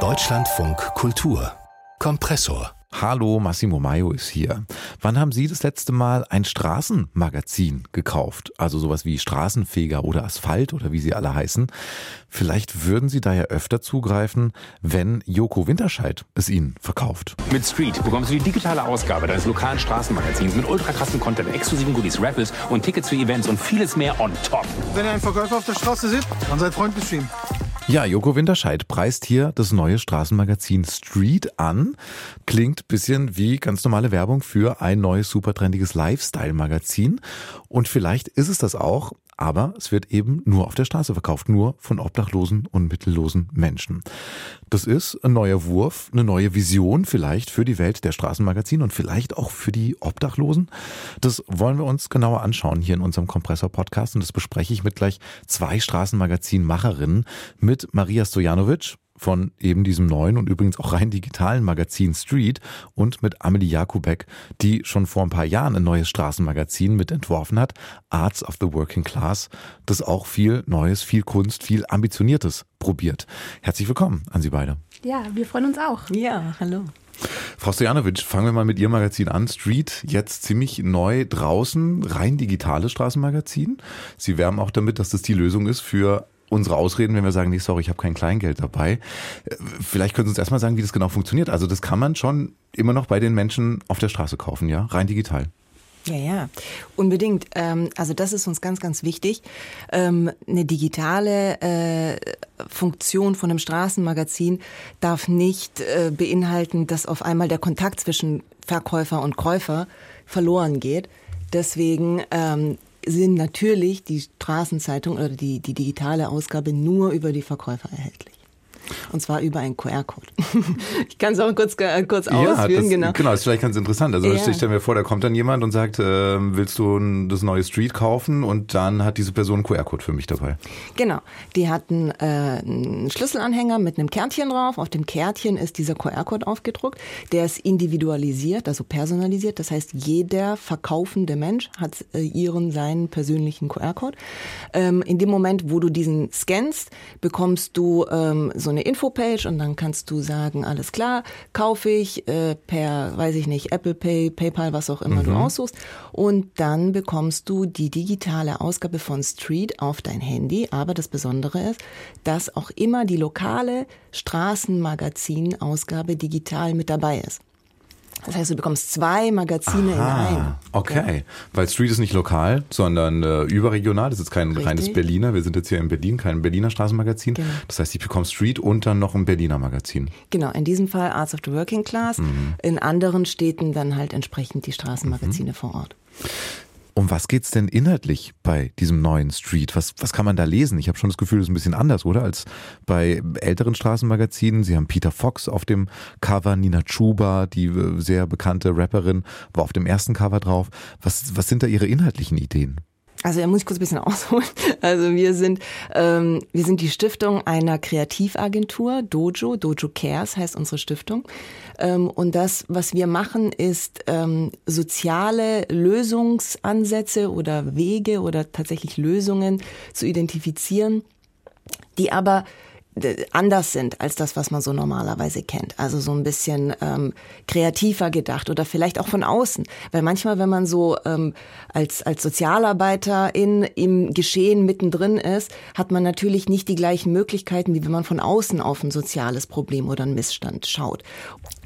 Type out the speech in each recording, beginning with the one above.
Deutschlandfunk Kultur Kompressor Hallo, Massimo Maio ist hier. Wann haben Sie das letzte Mal ein Straßenmagazin gekauft? Also sowas wie Straßenfeger oder Asphalt oder wie sie alle heißen. Vielleicht würden Sie da ja öfter zugreifen, wenn Joko Winterscheid es Ihnen verkauft. Mit Street bekommst du die digitale Ausgabe deines lokalen Straßenmagazins mit ultrakrassen Content, exklusiven Goodies, Rapples und Tickets für Events und vieles mehr on top. Wenn ihr einen Verkäufer auf der Straße seht, dann seid freundlich zu ihm. Ja, Joko Winterscheid preist hier das neue Straßenmagazin Street an. Klingt bisschen wie ganz normale Werbung für ein neues supertrendiges Lifestyle-Magazin. Und vielleicht ist es das auch, aber es wird eben nur auf der Straße verkauft, nur von obdachlosen und mittellosen Menschen. Das ist ein neuer Wurf, eine neue Vision vielleicht für die Welt der Straßenmagazine und vielleicht auch für die Obdachlosen. Das wollen wir uns genauer anschauen hier in unserem Kompressor-Podcast und das bespreche ich mit gleich zwei Straßenmagazin-Macherinnen, mit Maria Stojanovic von eben diesem neuen und übrigens auch rein digitalen Magazin Street und mit Amelie Jakubek, die schon vor ein paar Jahren ein neues Straßenmagazin mit entworfen hat, Arts of the Working Class, das auch viel Neues, viel Kunst, viel Ambitioniertes probiert. Herzlich willkommen an Sie beide. Ja, wir freuen uns auch. Ja, hallo. Frau Stojanovic, fangen wir mal mit Ihrem Magazin an. Street, jetzt ziemlich neu draußen, rein digitales Straßenmagazin. Sie werben auch damit, dass das die Lösung ist für unsere Ausreden, wenn wir sagen, nee, sorry, ich habe kein Kleingeld dabei. Vielleicht können Sie uns erstmal sagen, wie das genau funktioniert. Also das kann man schon immer noch bei den Menschen auf der Straße kaufen, ja, rein digital. Ja, ja, unbedingt. Ähm, also das ist uns ganz, ganz wichtig. Ähm, eine digitale äh, Funktion von einem Straßenmagazin darf nicht äh, beinhalten, dass auf einmal der Kontakt zwischen Verkäufer und Käufer verloren geht. Deswegen ähm, sind natürlich die Straßenzeitung oder die, die digitale Ausgabe nur über die Verkäufer erhältlich. Und zwar über einen QR-Code. ich kann es auch kurz, äh, kurz ja, ausführen. Das, genau. genau, ist vielleicht ganz interessant. Also ja. ich stelle mir vor, da kommt dann jemand und sagt, äh, willst du das neue Street kaufen? Und dann hat diese Person einen QR-Code für mich dabei. Genau. Die hatten äh, einen Schlüsselanhänger mit einem Kärtchen drauf. Auf dem Kärtchen ist dieser QR-Code aufgedruckt. Der ist individualisiert, also personalisiert. Das heißt, jeder verkaufende Mensch hat äh, ihren, seinen persönlichen QR-Code. Ähm, in dem Moment, wo du diesen scannst, bekommst du ähm, so eine Infopage und dann kannst du sagen, alles klar, kaufe ich äh, per, weiß ich nicht, Apple Pay, PayPal, was auch immer mhm. du aussuchst. Und dann bekommst du die digitale Ausgabe von Street auf dein Handy. Aber das Besondere ist, dass auch immer die lokale Straßenmagazin-Ausgabe digital mit dabei ist. Das heißt, du bekommst zwei Magazine Aha, in einem. Okay, ja. weil Street ist nicht lokal, sondern äh, überregional. Das ist kein Richtig. reines Berliner. Wir sind jetzt hier in Berlin, kein Berliner Straßenmagazin. Genau. Das heißt, ich bekomme Street und dann noch ein Berliner Magazin. Genau, in diesem Fall Arts of the Working Class. Mhm. In anderen Städten dann halt entsprechend die Straßenmagazine mhm. vor Ort. Um was geht's denn inhaltlich bei diesem neuen Street? Was, was kann man da lesen? Ich habe schon das Gefühl, das ist ein bisschen anders, oder? Als bei älteren Straßenmagazinen. Sie haben Peter Fox auf dem Cover, Nina Chuba, die äh, sehr bekannte Rapperin, war auf dem ersten Cover drauf. Was, was sind da Ihre inhaltlichen Ideen? Also da muss ich kurz ein bisschen ausholen. Also wir sind, ähm, wir sind die Stiftung einer Kreativagentur, Dojo, Dojo Cares heißt unsere Stiftung. Ähm, und das, was wir machen, ist ähm, soziale Lösungsansätze oder Wege oder tatsächlich Lösungen zu identifizieren, die aber anders sind als das, was man so normalerweise kennt. Also so ein bisschen ähm, kreativer gedacht oder vielleicht auch von außen. Weil manchmal, wenn man so ähm, als, als Sozialarbeiter in, im Geschehen mittendrin ist, hat man natürlich nicht die gleichen Möglichkeiten, wie wenn man von außen auf ein soziales Problem oder einen Missstand schaut.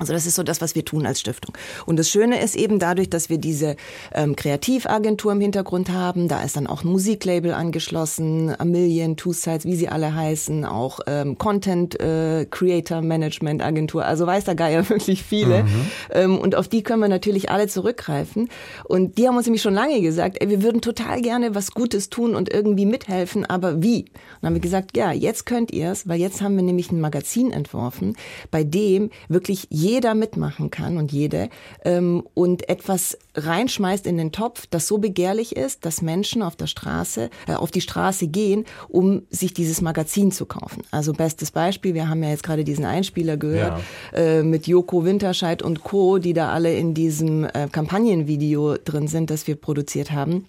Also das ist so das, was wir tun als Stiftung. Und das Schöne ist eben dadurch, dass wir diese ähm, Kreativagentur im Hintergrund haben, da ist dann auch ein Musiklabel angeschlossen, A Million, Two Sides, wie sie alle heißen, auch äh, ähm, Content äh, Creator Management Agentur, also weiß der Geier wirklich viele. Mhm. Ähm, und auf die können wir natürlich alle zurückgreifen. Und die haben uns nämlich schon lange gesagt, ey, wir würden total gerne was Gutes tun und irgendwie mithelfen, aber wie? Und dann haben wir gesagt, ja, jetzt könnt ihr es, weil jetzt haben wir nämlich ein Magazin entworfen, bei dem wirklich jeder mitmachen kann und jede ähm, und etwas reinschmeißt in den Topf, das so begehrlich ist, dass Menschen auf der Straße, äh, auf die Straße gehen, um sich dieses Magazin zu kaufen. Also bestes Beispiel, wir haben ja jetzt gerade diesen Einspieler gehört ja. äh, mit Joko Winterscheid und Co., die da alle in diesem äh, Kampagnenvideo drin sind, das wir produziert haben.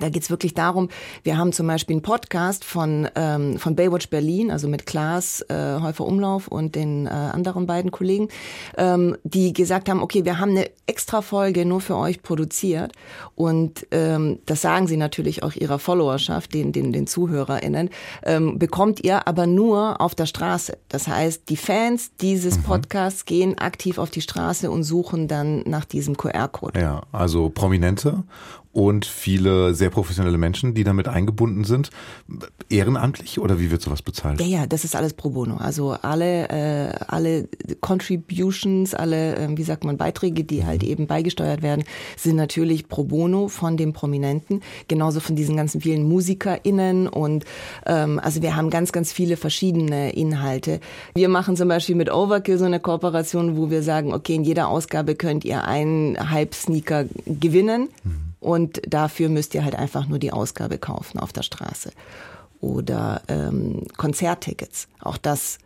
Da geht's wirklich darum, wir haben zum Beispiel einen Podcast von, ähm, von Baywatch Berlin, also mit Klaas äh, Häufer Umlauf und den äh, anderen beiden Kollegen, ähm, die gesagt haben, okay, wir haben eine extra Folge nur für euch produziert. Und ähm, das sagen sie natürlich auch ihrer Followerschaft, den, den, den ZuhörerInnen, ähm, bekommt ihr aber nur auf der Straße. Das heißt, die Fans dieses mhm. Podcasts gehen aktiv auf die Straße und suchen dann nach diesem QR-Code. Ja, also Prominente und viele sehr professionelle Menschen, die damit eingebunden sind. Ehrenamtlich oder wie wird sowas bezahlt? Ja, ja, das ist alles pro bono. Also alle, äh, alle Contributions, alle, äh, wie sagt man, Beiträge, die halt mhm. eben beigesteuert werden, sind natürlich pro bono von den Prominenten. Genauso von diesen ganzen vielen MusikerInnen und ähm, also wir haben ganz, ganz viele verschiedene Inhalte. Wir machen zum Beispiel mit Overkill so eine Kooperation, wo wir sagen, okay, in jeder Ausgabe könnt ihr einen Hype-Sneaker gewinnen. Mhm und dafür müsst ihr halt einfach nur die Ausgabe kaufen auf der Straße. Oder ähm, Konzerttickets. Auch das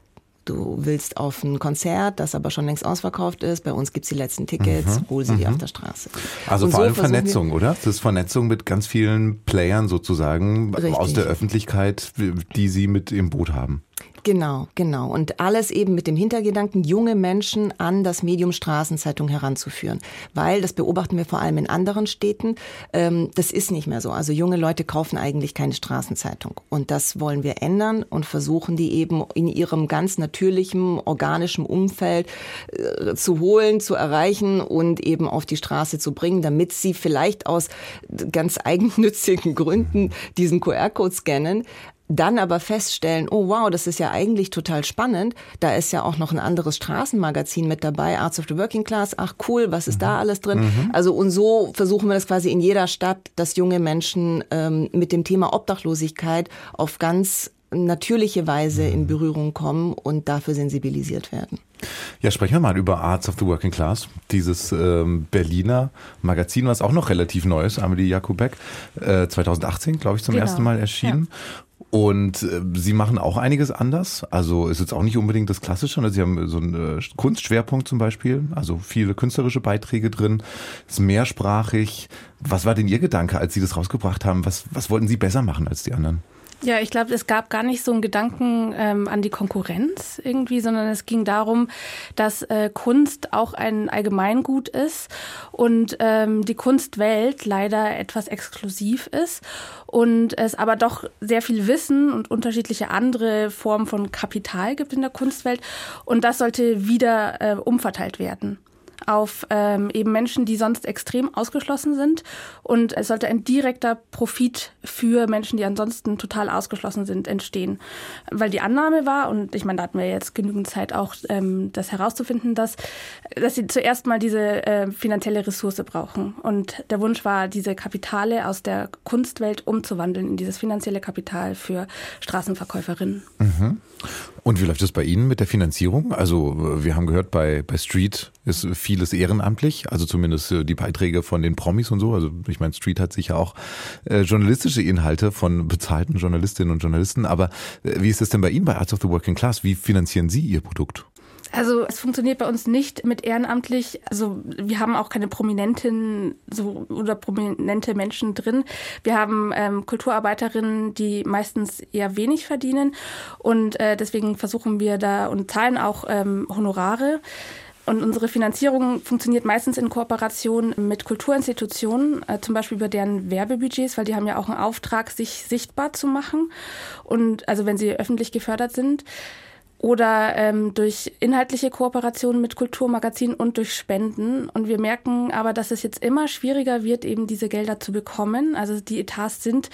du willst auf ein Konzert, das aber schon längst ausverkauft ist. Bei uns gibt's die letzten Tickets, mhm. hol sie mhm. auf der Straße. Also und vor so allem Vernetzung, oder? Das ist Vernetzung mit ganz vielen Playern sozusagen Richtig. aus der Öffentlichkeit, die sie mit im Boot haben. Genau, genau. Und alles eben mit dem Hintergedanken, junge Menschen an das Medium Straßenzeitung heranzuführen. Weil, das beobachten wir vor allem in anderen Städten, ähm, das ist nicht mehr so. Also junge Leute kaufen eigentlich keine Straßenzeitung. Und das wollen wir ändern und versuchen, die eben in ihrem ganz natürlichen, organischen Umfeld äh, zu holen, zu erreichen und eben auf die Straße zu bringen, damit sie vielleicht aus ganz eigennützigen Gründen diesen QR-Code scannen, dann aber feststellen, oh wow, das ist ja eigentlich total spannend. Da ist ja auch noch ein anderes Straßenmagazin mit dabei, Arts of the Working Class. Ach cool, was ist mhm. da alles drin? Mhm. Also und so versuchen wir das quasi in jeder Stadt, dass junge Menschen ähm, mit dem Thema Obdachlosigkeit auf ganz natürliche Weise in Berührung kommen und dafür sensibilisiert werden. Ja, sprechen wir mal über Arts of the Working Class, dieses ähm, Berliner Magazin, was auch noch relativ neu ist, Amelie Jakubek, äh, 2018, glaube ich, zum genau. ersten Mal erschienen. Ja. Und äh, Sie machen auch einiges anders. Also ist jetzt auch nicht unbedingt das Klassische. Ne? Sie haben so einen äh, Kunstschwerpunkt zum Beispiel, also viele künstlerische Beiträge drin, ist mehrsprachig. Was war denn Ihr Gedanke, als Sie das rausgebracht haben? Was, was wollten Sie besser machen als die anderen? Ja, ich glaube, es gab gar nicht so einen Gedanken ähm, an die Konkurrenz irgendwie, sondern es ging darum, dass äh, Kunst auch ein Allgemeingut ist und ähm, die Kunstwelt leider etwas exklusiv ist und es aber doch sehr viel Wissen und unterschiedliche andere Formen von Kapital gibt in der Kunstwelt und das sollte wieder äh, umverteilt werden auf ähm, eben Menschen, die sonst extrem ausgeschlossen sind. Und es sollte ein direkter Profit für Menschen, die ansonsten total ausgeschlossen sind, entstehen. Weil die Annahme war, und ich meine, da hatten wir jetzt genügend Zeit auch, ähm, das herauszufinden, dass, dass sie zuerst mal diese äh, finanzielle Ressource brauchen. Und der Wunsch war, diese Kapitale aus der Kunstwelt umzuwandeln in dieses finanzielle Kapital für Straßenverkäuferinnen. Mhm. Und wie läuft es bei Ihnen mit der Finanzierung? Also wir haben gehört, bei, bei Street ist vieles ehrenamtlich, also zumindest äh, die Beiträge von den Promis und so. Also ich meine, Street hat sicher auch äh, journalistische Inhalte von bezahlten Journalistinnen und Journalisten. Aber äh, wie ist es denn bei Ihnen bei Arts of the Working Class? Wie finanzieren Sie Ihr Produkt? Also es funktioniert bei uns nicht mit ehrenamtlich. Also wir haben auch keine Prominenten so oder prominente Menschen drin. Wir haben ähm, Kulturarbeiterinnen, die meistens eher wenig verdienen und äh, deswegen versuchen wir da und zahlen auch ähm, Honorare. Und unsere Finanzierung funktioniert meistens in Kooperation mit Kulturinstitutionen, äh, zum Beispiel über deren Werbebudgets, weil die haben ja auch einen Auftrag, sich sichtbar zu machen. Und also wenn sie öffentlich gefördert sind oder ähm, durch inhaltliche Kooperationen mit Kulturmagazinen und durch Spenden. Und wir merken aber, dass es jetzt immer schwieriger wird, eben diese Gelder zu bekommen. Also die Etats sind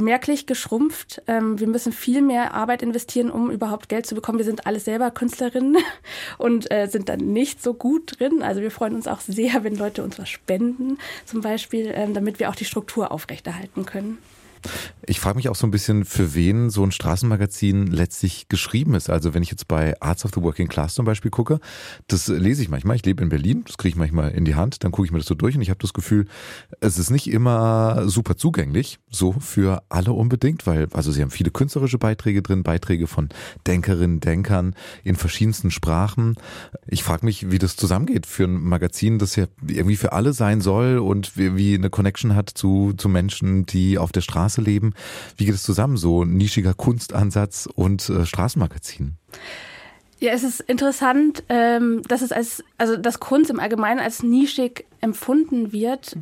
merklich geschrumpft. Ähm, wir müssen viel mehr Arbeit investieren, um überhaupt Geld zu bekommen. Wir sind alle selber Künstlerinnen und äh, sind dann nicht so gut drin. Also wir freuen uns auch sehr, wenn Leute uns was spenden, zum Beispiel, ähm, damit wir auch die Struktur aufrechterhalten können. Ich frage mich auch so ein bisschen, für wen so ein Straßenmagazin letztlich geschrieben ist. Also wenn ich jetzt bei Arts of the Working Class zum Beispiel gucke, das lese ich manchmal. Ich lebe in Berlin, das kriege ich manchmal in die Hand, dann gucke ich mir das so durch und ich habe das Gefühl, es ist nicht immer super zugänglich, so für alle unbedingt, weil also sie haben viele künstlerische Beiträge drin, Beiträge von Denkerinnen, Denkern in verschiedensten Sprachen. Ich frage mich, wie das zusammengeht für ein Magazin, das ja irgendwie für alle sein soll und wie eine Connection hat zu, zu Menschen, die auf der Straße leben. Wie geht es zusammen, so nischiger Kunstansatz und äh, Straßenmagazin? Ja, es ist interessant, ähm, dass es als, also dass Kunst im Allgemeinen als nischig empfunden wird,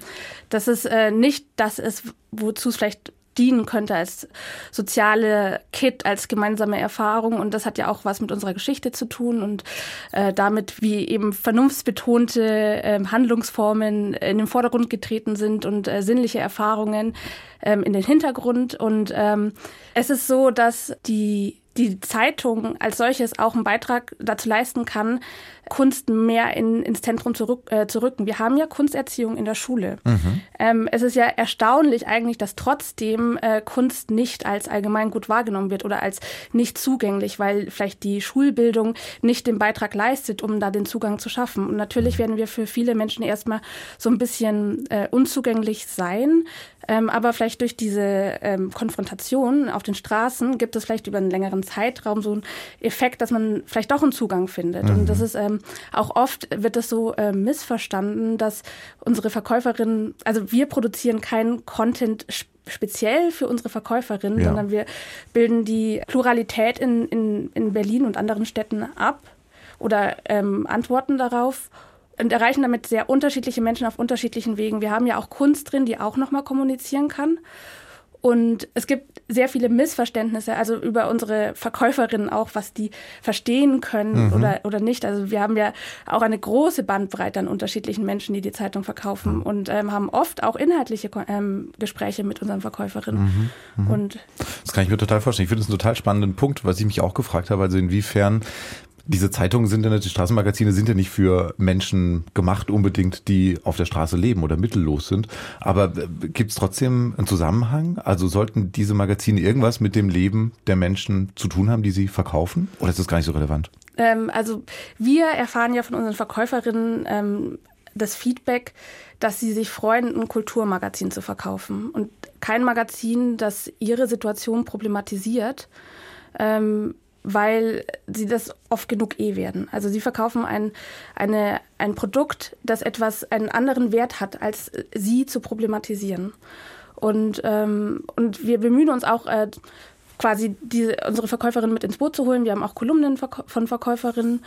dass es äh, nicht das ist, wozu es vielleicht dienen könnte als soziale Kit, als gemeinsame Erfahrung. Und das hat ja auch was mit unserer Geschichte zu tun und äh, damit, wie eben vernunftsbetonte äh, Handlungsformen in den Vordergrund getreten sind und äh, sinnliche Erfahrungen ähm, in den Hintergrund. Und ähm, es ist so, dass die die Zeitung als solches auch einen Beitrag dazu leisten kann, Kunst mehr in, ins Zentrum zurück, äh, zu rücken. Wir haben ja Kunsterziehung in der Schule. Mhm. Ähm, es ist ja erstaunlich eigentlich, dass trotzdem äh, Kunst nicht als allgemein gut wahrgenommen wird oder als nicht zugänglich, weil vielleicht die Schulbildung nicht den Beitrag leistet, um da den Zugang zu schaffen. Und natürlich werden wir für viele Menschen erstmal so ein bisschen äh, unzugänglich sein. Ähm, aber vielleicht durch diese ähm, Konfrontation auf den Straßen gibt es vielleicht über einen längeren Zeitraum so einen Effekt, dass man vielleicht doch einen Zugang findet. Mhm. Und das ist ähm, auch oft wird das so äh, missverstanden, dass unsere Verkäuferinnen, also wir produzieren keinen Content speziell für unsere Verkäuferinnen, ja. sondern wir bilden die Pluralität in, in, in Berlin und anderen Städten ab oder ähm, antworten darauf und erreichen damit sehr unterschiedliche Menschen auf unterschiedlichen Wegen. Wir haben ja auch Kunst drin, die auch nochmal kommunizieren kann. Und es gibt sehr viele Missverständnisse, also über unsere Verkäuferinnen auch, was die verstehen können mhm. oder, oder nicht. Also wir haben ja auch eine große Bandbreite an unterschiedlichen Menschen, die die Zeitung verkaufen mhm. und ähm, haben oft auch inhaltliche ähm, Gespräche mit unseren Verkäuferinnen. Mhm. mhm. Und das kann ich mir total vorstellen. Ich finde es einen total spannenden Punkt, was ich mich auch gefragt habe. Also inwiefern diese Zeitungen sind ja, die Straßenmagazine sind ja nicht für Menschen gemacht unbedingt, die auf der Straße leben oder mittellos sind. Aber äh, gibt es trotzdem einen Zusammenhang? Also sollten diese Magazine irgendwas mit dem Leben der Menschen zu tun haben, die sie verkaufen? Oder ist das gar nicht so relevant? Ähm, also wir erfahren ja von unseren Verkäuferinnen ähm, das Feedback, dass sie sich freuen, ein Kulturmagazin zu verkaufen. Und kein Magazin, das ihre Situation problematisiert. Ähm, weil sie das oft genug eh werden. Also sie verkaufen ein, eine, ein Produkt, das etwas, einen anderen Wert hat, als sie zu problematisieren. Und, ähm, und wir bemühen uns auch, äh, quasi diese, unsere Verkäuferinnen mit ins Boot zu holen. Wir haben auch Kolumnen von Verkäuferinnen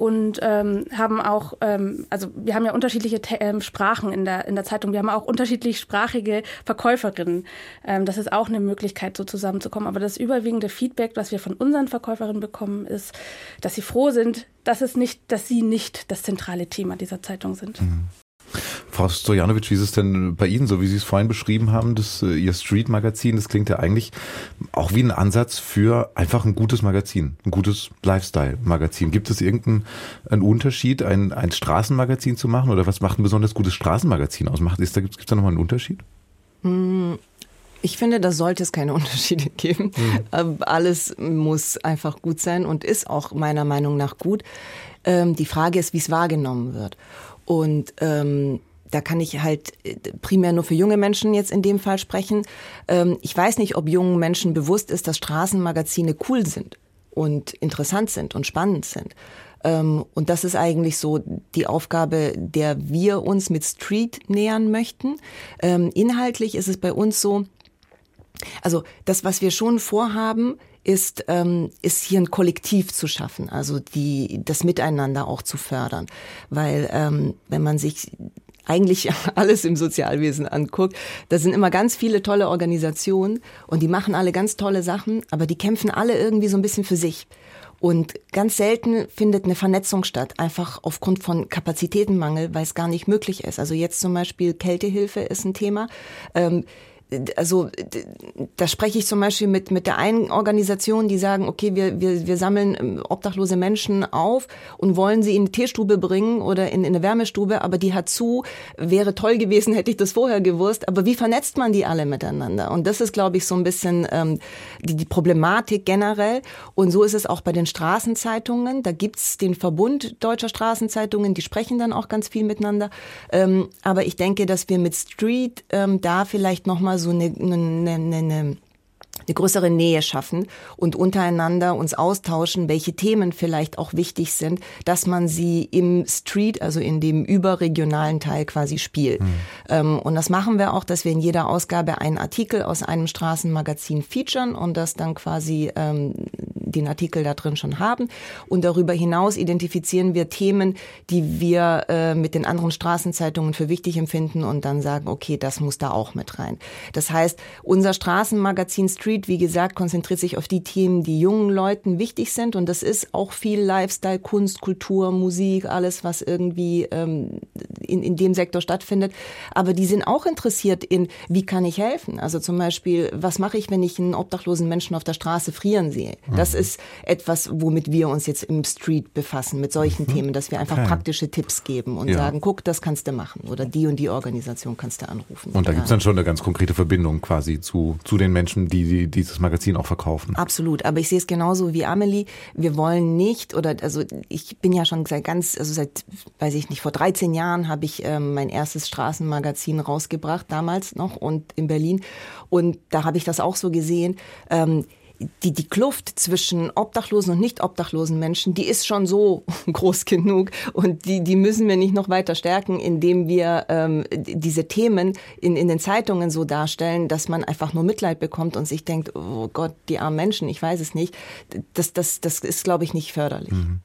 und ähm, haben auch, ähm, also wir haben ja unterschiedliche ähm, Sprachen in der, in der Zeitung. Wir haben auch unterschiedlich sprachige Verkäuferinnen. Ähm, das ist auch eine Möglichkeit, so zusammenzukommen. Aber das überwiegende Feedback, was wir von unseren Verkäuferinnen bekommen, ist, dass sie froh sind, dass es nicht, dass sie nicht das zentrale Thema dieser Zeitung sind. Mhm. Frau Stojanovic, wie ist es denn bei Ihnen, so wie Sie es vorhin beschrieben haben, das, äh, Ihr Street-Magazin, das klingt ja eigentlich auch wie ein Ansatz für einfach ein gutes Magazin, ein gutes Lifestyle-Magazin. Gibt es irgendeinen einen Unterschied, ein, ein Straßenmagazin zu machen oder was macht ein besonders gutes Straßenmagazin aus? Macht, ist da, gibt es da nochmal einen Unterschied? Hm, ich finde, da sollte es keine Unterschiede geben. Mhm. Alles muss einfach gut sein und ist auch meiner Meinung nach gut. Ähm, die Frage ist, wie es wahrgenommen wird. Und ähm, da kann ich halt äh, primär nur für junge Menschen jetzt in dem Fall sprechen. Ähm, ich weiß nicht, ob jungen Menschen bewusst ist, dass Straßenmagazine cool sind und interessant sind und spannend sind. Ähm, und das ist eigentlich so die Aufgabe, der wir uns mit Street nähern möchten. Ähm, inhaltlich ist es bei uns so, also das, was wir schon vorhaben, ist, ist hier ein Kollektiv zu schaffen, also die, das Miteinander auch zu fördern. Weil wenn man sich eigentlich alles im Sozialwesen anguckt, da sind immer ganz viele tolle Organisationen und die machen alle ganz tolle Sachen, aber die kämpfen alle irgendwie so ein bisschen für sich. Und ganz selten findet eine Vernetzung statt, einfach aufgrund von Kapazitätenmangel, weil es gar nicht möglich ist. Also jetzt zum Beispiel Kältehilfe ist ein Thema. Ähm, also da spreche ich zum Beispiel mit, mit der einen Organisation, die sagen, okay, wir, wir, wir sammeln ähm, obdachlose Menschen auf und wollen sie in die Teestube bringen oder in, in eine Wärmestube, aber die hat zu, wäre toll gewesen, hätte ich das vorher gewusst, aber wie vernetzt man die alle miteinander? Und das ist, glaube ich, so ein bisschen ähm, die, die Problematik generell. Und so ist es auch bei den Straßenzeitungen. Da gibt's den Verbund deutscher Straßenzeitungen, die sprechen dann auch ganz viel miteinander. Ähm, aber ich denke, dass wir mit Street ähm, da vielleicht nochmal so eine, eine, eine, eine eine größere Nähe schaffen und untereinander uns austauschen, welche Themen vielleicht auch wichtig sind, dass man sie im Street, also in dem überregionalen Teil quasi spielt. Mhm. und das machen wir auch, dass wir in jeder Ausgabe einen Artikel aus einem Straßenmagazin featuren und das dann quasi ähm, den Artikel da drin schon haben. Und darüber hinaus identifizieren wir Themen, die wir äh, mit den anderen Straßenzeitungen für wichtig empfinden und dann sagen, okay, das muss da auch mit rein. Das heißt, unser Straßenmagazin Street, wie gesagt, konzentriert sich auf die Themen, die jungen Leuten wichtig sind. Und das ist auch viel Lifestyle, Kunst, Kultur, Musik, alles, was irgendwie ähm, in, in dem Sektor stattfindet. Aber die sind auch interessiert in, wie kann ich helfen? Also zum Beispiel, was mache ich, wenn ich einen obdachlosen Menschen auf der Straße frieren sehe? Das ist etwas, womit wir uns jetzt im Street befassen, mit solchen mhm. Themen, dass wir einfach okay. praktische Tipps geben und ja. sagen, guck, das kannst du machen oder die und die Organisation kannst du anrufen. Und da ja. gibt es dann schon eine ganz konkrete Verbindung quasi zu, zu den Menschen, die, die dieses Magazin auch verkaufen. Absolut, aber ich sehe es genauso wie Amelie. Wir wollen nicht, oder also ich bin ja schon seit ganz, also seit, weiß ich nicht, vor 13 Jahren habe ich ähm, mein erstes Straßenmagazin rausgebracht, damals noch und in Berlin. Und da habe ich das auch so gesehen. Ähm, die, die Kluft zwischen obdachlosen und nicht obdachlosen Menschen, die ist schon so groß genug und die, die müssen wir nicht noch weiter stärken, indem wir ähm, diese Themen in, in den Zeitungen so darstellen, dass man einfach nur Mitleid bekommt und sich denkt, oh Gott, die armen Menschen, ich weiß es nicht. Das, das, das ist, glaube ich, nicht förderlich. Mhm.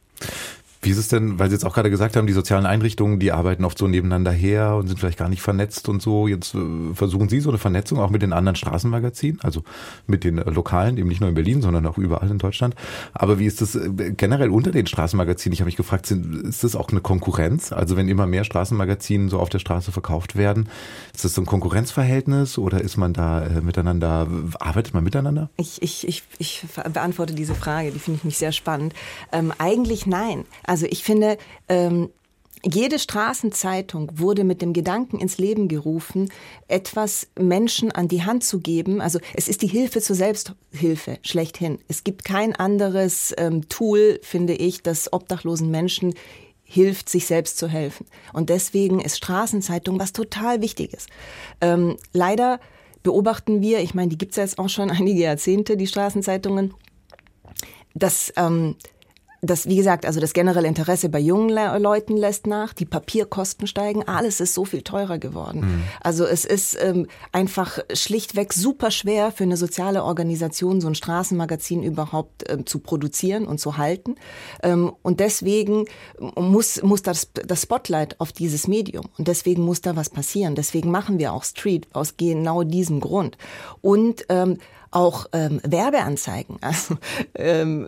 Wie ist es denn, weil Sie jetzt auch gerade gesagt haben, die sozialen Einrichtungen, die arbeiten oft so nebeneinander her und sind vielleicht gar nicht vernetzt und so. Jetzt äh, versuchen Sie so eine Vernetzung auch mit den anderen Straßenmagazinen, also mit den äh, lokalen, eben nicht nur in Berlin, sondern auch überall in Deutschland. Aber wie ist das äh, generell unter den Straßenmagazinen? Ich habe mich gefragt, ist das auch eine Konkurrenz? Also wenn immer mehr Straßenmagazine so auf der Straße verkauft werden, ist das so ein Konkurrenzverhältnis oder ist man da miteinander, arbeitet man miteinander? Ich, ich, ich, ich beantworte diese Frage, die finde ich mich sehr spannend. Ähm, eigentlich nein. Also ich finde, ähm, jede Straßenzeitung wurde mit dem Gedanken ins Leben gerufen, etwas Menschen an die Hand zu geben. Also es ist die Hilfe zur Selbsthilfe schlechthin. Es gibt kein anderes ähm, Tool, finde ich, das obdachlosen Menschen hilft, sich selbst zu helfen. Und deswegen ist Straßenzeitung was total Wichtiges. Ähm, leider beobachten wir, ich meine, die gibt es jetzt auch schon einige Jahrzehnte, die Straßenzeitungen, dass ähm, das, wie gesagt, also das generelle Interesse bei jungen Le Leuten lässt nach, die Papierkosten steigen, alles ist so viel teurer geworden. Mhm. Also es ist ähm, einfach schlichtweg super schwer für eine soziale Organisation, so ein Straßenmagazin überhaupt ähm, zu produzieren und zu halten. Ähm, und deswegen muss, muss das, das Spotlight auf dieses Medium. Und deswegen muss da was passieren. Deswegen machen wir auch Street aus genau diesem Grund. Und ähm, auch ähm, Werbeanzeigen. Also ähm,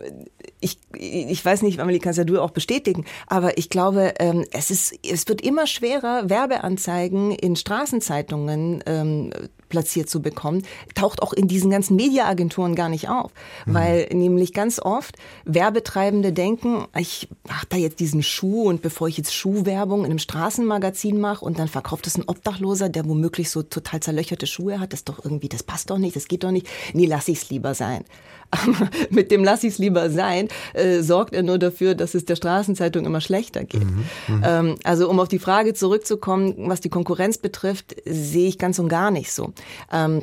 ich, ich weiß nicht, Amelie, kannst ja du auch bestätigen, aber ich glaube, ähm, es ist, es wird immer schwerer, Werbeanzeigen in Straßenzeitungen ähm, platziert zu bekommen, taucht auch in diesen ganzen Mediaagenturen gar nicht auf, mhm. weil nämlich ganz oft Werbetreibende denken, ich mache da jetzt diesen Schuh und bevor ich jetzt Schuhwerbung in einem Straßenmagazin mache und dann verkauft es ein Obdachloser, der womöglich so total zerlöcherte Schuhe hat, das doch irgendwie, das passt doch nicht, das geht doch nicht, nee, lass ich's lieber sein. Aber mit dem lass ich's lieber sein, äh, sorgt er nur dafür, dass es der Straßenzeitung immer schlechter geht. Mhm, mhm, ähm, also um auf die Frage zurückzukommen, was die Konkurrenz betrifft, sehe ich ganz und gar nicht so. Ähm,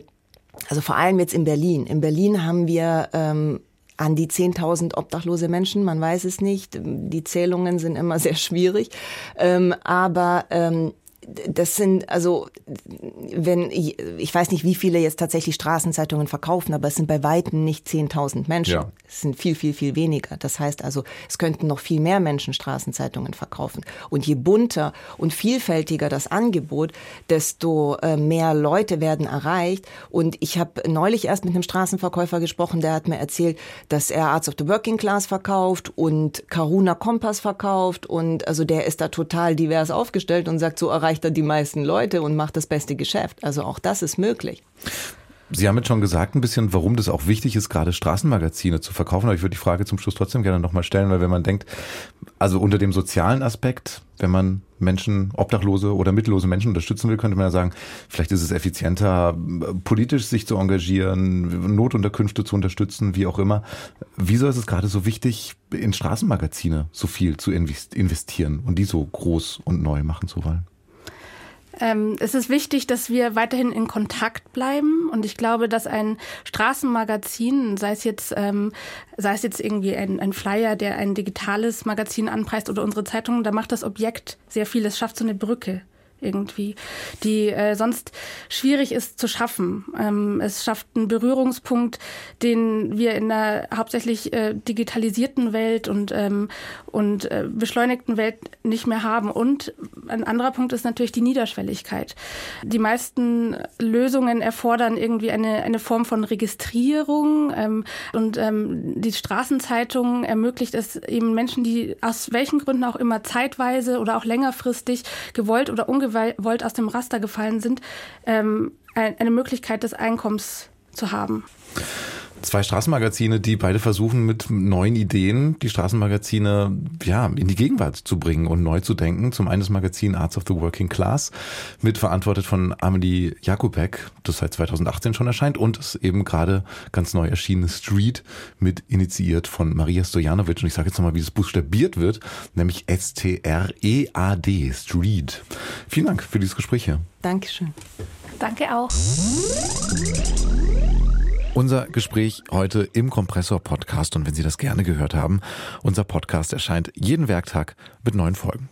also vor allem jetzt in Berlin. In Berlin haben wir ähm, an die 10.000 obdachlose Menschen, man weiß es nicht. Die Zählungen sind immer sehr schwierig. Ähm, aber ähm, das sind also, wenn ich, weiß nicht, wie viele jetzt tatsächlich Straßenzeitungen verkaufen, aber es sind bei weitem nicht 10.000 Menschen. Ja. Es sind viel, viel, viel weniger. Das heißt also, es könnten noch viel mehr Menschen Straßenzeitungen verkaufen. Und je bunter und vielfältiger das Angebot, desto äh, mehr Leute werden erreicht. Und ich habe neulich erst mit einem Straßenverkäufer gesprochen, der hat mir erzählt, dass er Arts of the Working Class verkauft und Karuna Kompass verkauft und also der ist da total divers aufgestellt und sagt, so erreicht erleichtert die meisten Leute und macht das beste Geschäft. Also auch das ist möglich. Sie haben jetzt schon gesagt ein bisschen, warum das auch wichtig ist, gerade Straßenmagazine zu verkaufen. Aber ich würde die Frage zum Schluss trotzdem gerne nochmal stellen, weil wenn man denkt, also unter dem sozialen Aspekt, wenn man Menschen, obdachlose oder mittellose Menschen unterstützen will, könnte man ja sagen, vielleicht ist es effizienter, politisch sich zu engagieren, Notunterkünfte zu unterstützen, wie auch immer. Wieso ist es gerade so wichtig, in Straßenmagazine so viel zu investieren und die so groß und neu machen zu wollen? Ähm, es ist wichtig, dass wir weiterhin in Kontakt bleiben und ich glaube, dass ein Straßenmagazin, sei es jetzt, ähm, sei es jetzt irgendwie ein, ein Flyer, der ein digitales Magazin anpreist oder unsere Zeitung, da macht das Objekt sehr viel. Es schafft so eine Brücke irgendwie, die äh, sonst schwierig ist zu schaffen. Ähm, es schafft einen Berührungspunkt, den wir in der hauptsächlich äh, digitalisierten Welt und, ähm, und äh, beschleunigten Welt nicht mehr haben. Und ein anderer Punkt ist natürlich die Niederschwelligkeit. Die meisten Lösungen erfordern irgendwie eine, eine Form von Registrierung ähm, und ähm, die Straßenzeitung ermöglicht es eben Menschen, die aus welchen Gründen auch immer zeitweise oder auch längerfristig gewollt oder ungewollt ungewollt aus dem Raster gefallen sind, ähm, eine Möglichkeit des Einkommens zu haben. Zwei Straßenmagazine, die beide versuchen, mit neuen Ideen die Straßenmagazine ja, in die Gegenwart zu bringen und neu zu denken. Zum einen das Magazin Arts of the Working Class, mitverantwortet von Amelie Jakubek, das seit 2018 schon erscheint, und das eben gerade ganz neu erschienene Street, mit initiiert von Maria Stojanovic. Und ich sage jetzt nochmal, wie das buchstabiert wird, nämlich S-T-R-E-A-D, Street. Vielen Dank für dieses Gespräch hier. Dankeschön. Danke auch. Unser Gespräch heute im Kompressor Podcast und wenn Sie das gerne gehört haben, unser Podcast erscheint jeden Werktag mit neuen Folgen.